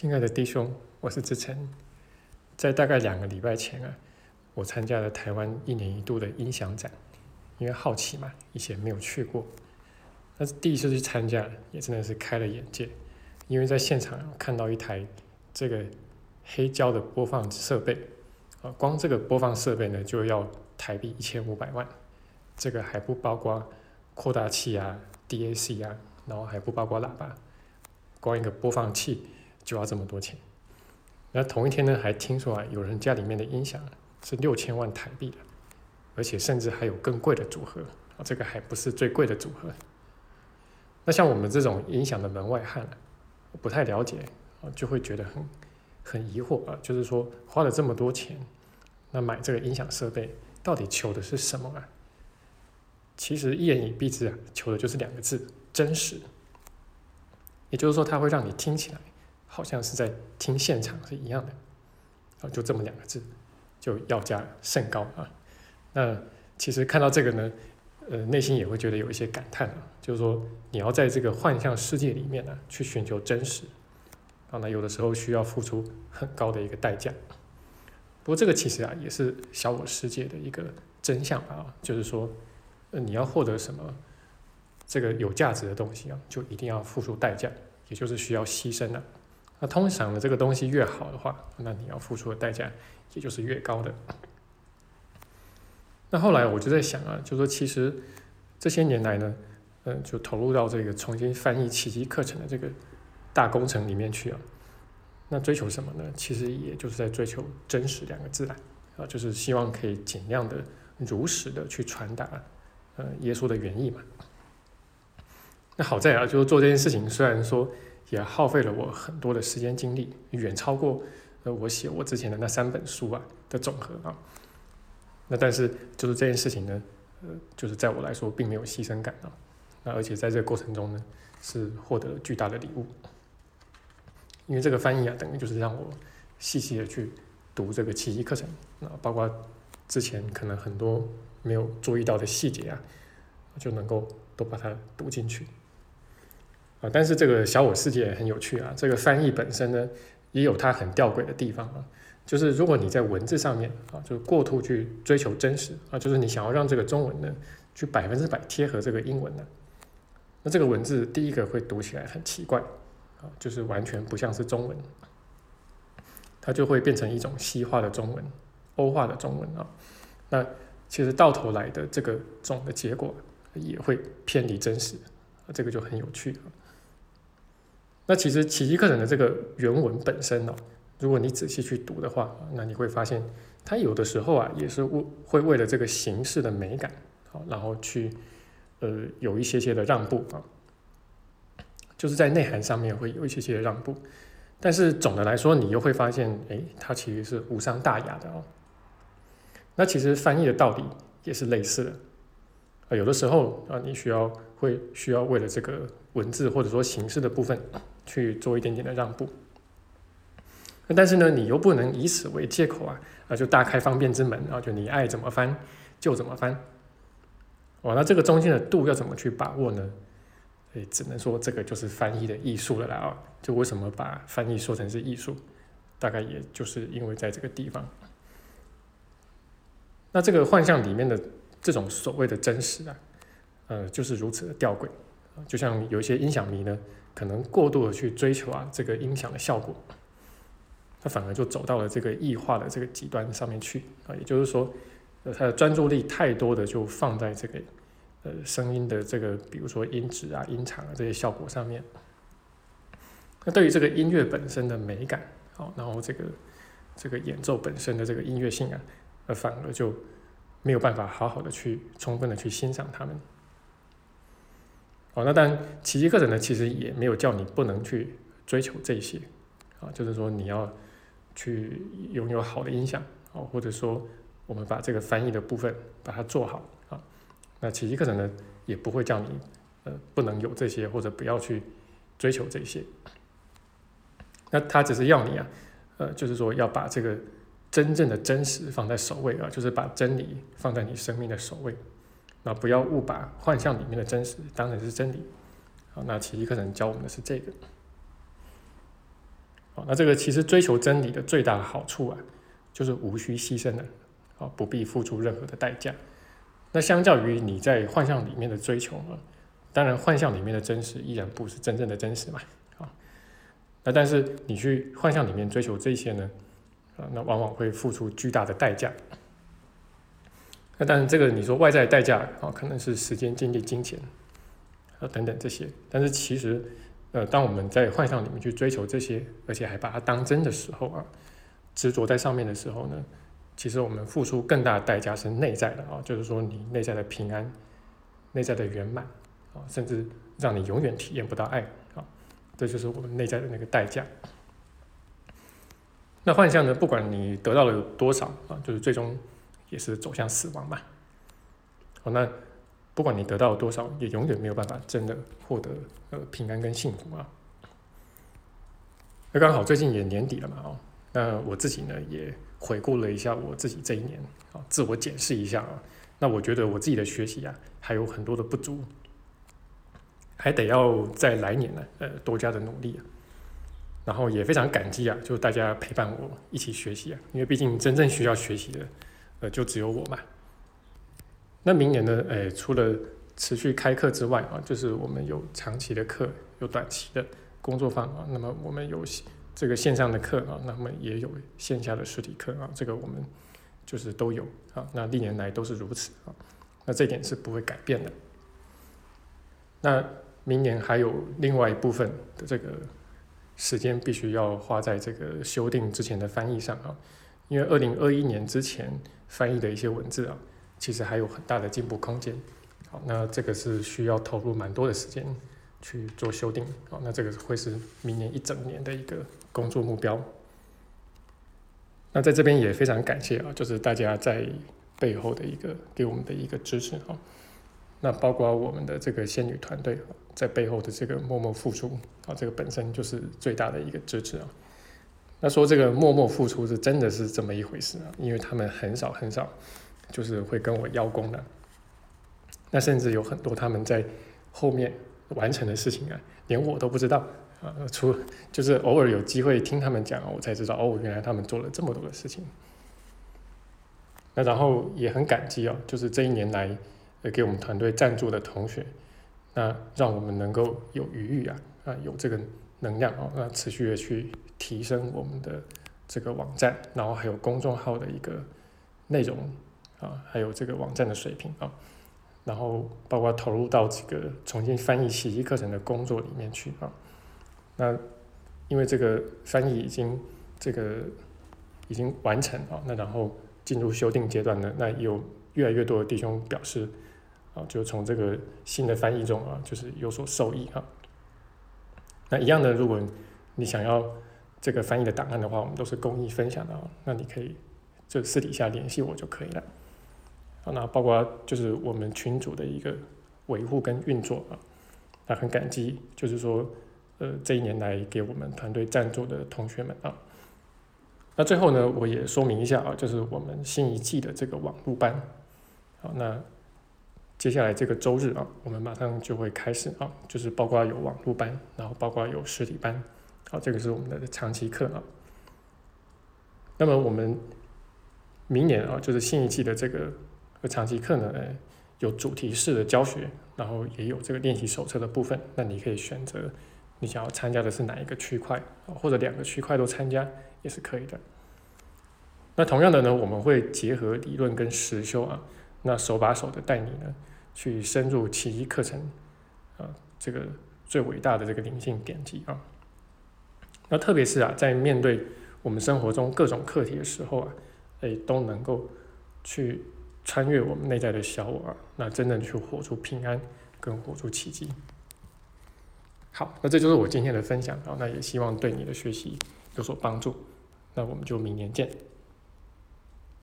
亲爱的弟兄，我是志成。在大概两个礼拜前啊，我参加了台湾一年一度的音响展，因为好奇嘛，以前没有去过，那是第一次去参加，也真的是开了眼界。因为在现场看到一台这个黑胶的播放设备，啊，光这个播放设备呢就要台币一千五百万，这个还不包括扩大器啊、DAC 啊，然后还不包括喇叭，光一个播放器。就要这么多钱，那同一天呢，还听说啊，有人家里面的音响是六千万台币的，而且甚至还有更贵的组合啊，这个还不是最贵的组合。那像我们这种音响的门外汉，不太了解啊，就会觉得很很疑惑啊，就是说花了这么多钱，那买这个音响设备到底求的是什么啊？其实一言以蔽之啊，求的就是两个字：真实。也就是说，它会让你听起来。好像是在听现场是一样的，啊，就这么两个字，就要价甚高啊。那其实看到这个呢，呃，内心也会觉得有一些感叹啊，就是说你要在这个幻象世界里面呢，去寻求真实，啊，那有的时候需要付出很高的一个代价。不过这个其实啊，也是小我世界的一个真相啊，就是说，呃，你要获得什么这个有价值的东西啊，就一定要付出代价，也就是需要牺牲啊。那通常的这个东西越好的话，那你要付出的代价也就是越高的。那后来我就在想啊，就说其实这些年来呢，嗯，就投入到这个重新翻译奇迹课程的这个大工程里面去啊。那追求什么呢？其实也就是在追求真实两个字啊，啊，就是希望可以尽量的如实的去传达，呃，耶稣的原意嘛。那好在啊，就是做这件事情，虽然说。也耗费了我很多的时间精力，远超过呃我写我之前的那三本书啊的总和啊。那但是就是这件事情呢，呃，就是在我来说并没有牺牲感啊。那而且在这个过程中呢，是获得了巨大的礼物。因为这个翻译啊，等于就是让我细细的去读这个奇迹课程啊，包括之前可能很多没有注意到的细节啊，就能够都把它读进去。啊，但是这个小我世界很有趣啊。这个翻译本身呢，也有它很吊诡的地方啊。就是如果你在文字上面啊，就过度去追求真实啊，就是你想要让这个中文呢，去百分之百贴合这个英文呢，那这个文字第一个会读起来很奇怪啊，就是完全不像是中文，它就会变成一种西化的中文、欧化的中文啊。那其实到头来的这个总的结果也会偏离真实啊，这个就很有趣啊。那其实奇迹课程的这个原文本身哦，如果你仔细去读的话，那你会发现，它有的时候啊，也是为会为了这个形式的美感，好，然后去呃有一些些的让步啊，就是在内涵上面会有一些些的让步，但是总的来说，你又会发现，哎，它其实是无伤大雅的哦。那其实翻译的道理也是类似的，啊，有的时候啊，你需要会需要为了这个文字或者说形式的部分。去做一点点的让步，但是呢，你又不能以此为借口啊，啊，就大开方便之门啊，就你爱怎么翻就怎么翻，哦，那这个中间的度要怎么去把握呢？诶，只能说这个就是翻译的艺术了啦啊，就为什么把翻译说成是艺术，大概也就是因为在这个地方，那这个幻象里面的这种所谓的真实啊，呃，就是如此的吊诡，就像有一些音响迷呢。可能过度的去追求啊这个音响的效果，他反而就走到了这个异化的这个极端上面去啊，也就是说，呃，他的专注力太多的就放在这个呃声音的这个，比如说音质啊、音场啊这些效果上面。那对于这个音乐本身的美感，好，然后这个这个演奏本身的这个音乐性啊，呃，反而就没有办法好好的去充分的去欣赏它们。哦，那当然，奇迹课程呢，其实也没有叫你不能去追求这些，啊，就是说你要去拥有好的音响，啊，或者说我们把这个翻译的部分把它做好，啊，那奇迹课程呢，也不会叫你呃不能有这些或者不要去追求这些，那他只是要你啊，呃，就是说要把这个真正的真实放在首位啊，就是把真理放在你生命的首位。那不要误把幻象里面的真实当成是真理。好，那奇迹课程教我们的是这个。好，那这个其实追求真理的最大的好处啊，就是无需牺牲的，啊，不必付出任何的代价。那相较于你在幻象里面的追求呢，当然幻象里面的真实依然不是真正的真实嘛，啊，那但是你去幻象里面追求这些呢，啊，那往往会付出巨大的代价。那但是这个你说外在代价啊，可能是时间、精力、金钱啊等等这些，但是其实。呃，当我们在幻象里面去追求这些，而且还把它当真的时候啊，执着在上面的时候呢，其实我们付出更大的代价是内在的啊，就是说你内在的平安、内在的圆满啊，甚至让你永远体验不到爱啊，这就是我们内在的那个代价。那幻象呢，不管你得到了有多少啊，就是最终也是走向死亡嘛。好，那。不管你得到多少，也永远没有办法真的获得呃平安跟幸福啊。那刚好最近也年底了嘛，哦，那我自己呢也回顾了一下我自己这一年啊，自我检视一下啊。那我觉得我自己的学习啊还有很多的不足，还得要在来年呢呃多加的努力啊。然后也非常感激啊，就大家陪伴我一起学习啊，因为毕竟真正需要学习的呃就只有我嘛。那明年呢？诶，除了持续开课之外啊，就是我们有长期的课，有短期的工作坊啊。那么我们有这个线上的课啊，那么也有线下的实体课啊。这个我们就是都有啊。那历年来都是如此啊。那这点是不会改变的。那明年还有另外一部分的这个时间，必须要花在这个修订之前的翻译上啊。因为二零二一年之前翻译的一些文字啊。其实还有很大的进步空间，好，那这个是需要投入蛮多的时间去做修订，好，那这个会是明年一整年的一个工作目标。那在这边也非常感谢啊，就是大家在背后的一个给我们的一个支持啊，那包括我们的这个仙女团队在背后的这个默默付出啊，这个本身就是最大的一个支持啊。那说这个默默付出是真的是这么一回事啊，因为他们很少很少。就是会跟我邀功的，那甚至有很多他们在后面完成的事情啊，连我都不知道啊。除就是偶尔有机会听他们讲，我才知道哦，原来他们做了这么多的事情。那然后也很感激啊，就是这一年来给我们团队赞助的同学，那让我们能够有余裕啊啊有这个能量啊，那持续的去提升我们的这个网站，然后还有公众号的一个内容。啊，还有这个网站的水平啊，然后包括投入到这个重新翻译奇迹课程的工作里面去啊。那因为这个翻译已经这个已经完成啊，那然后进入修订阶段呢，那有越来越多的弟兄表示啊，就从这个新的翻译中啊，就是有所受益啊。那一样的，如果你想要这个翻译的档案的话，我们都是公益分享的啊，那你可以就私底下联系我就可以了。好那包括就是我们群组的一个维护跟运作啊，那很感激，就是说，呃，这一年来给我们团队赞助的同学们啊。那最后呢，我也说明一下啊，就是我们新一季的这个网络班，好，那接下来这个周日啊，我们马上就会开始啊，就是包括有网络班，然后包括有实体班，好，这个是我们的长期课啊。那么我们明年啊，就是新一季的这个。而长期课呢，哎，有主题式的教学，然后也有这个练习手册的部分。那你可以选择你想要参加的是哪一个区块，或者两个区块都参加也是可以的。那同样的呢，我们会结合理论跟实修啊，那手把手的带你呢去深入奇迹课程啊，这个最伟大的这个灵性典籍啊。那特别是啊，在面对我们生活中各种课题的时候啊，哎，都能够去。穿越我们内在的小我，那真正去活出平安，跟活出奇迹。好，那这就是我今天的分享然后，那也希望对你的学习有所帮助。那我们就明年见。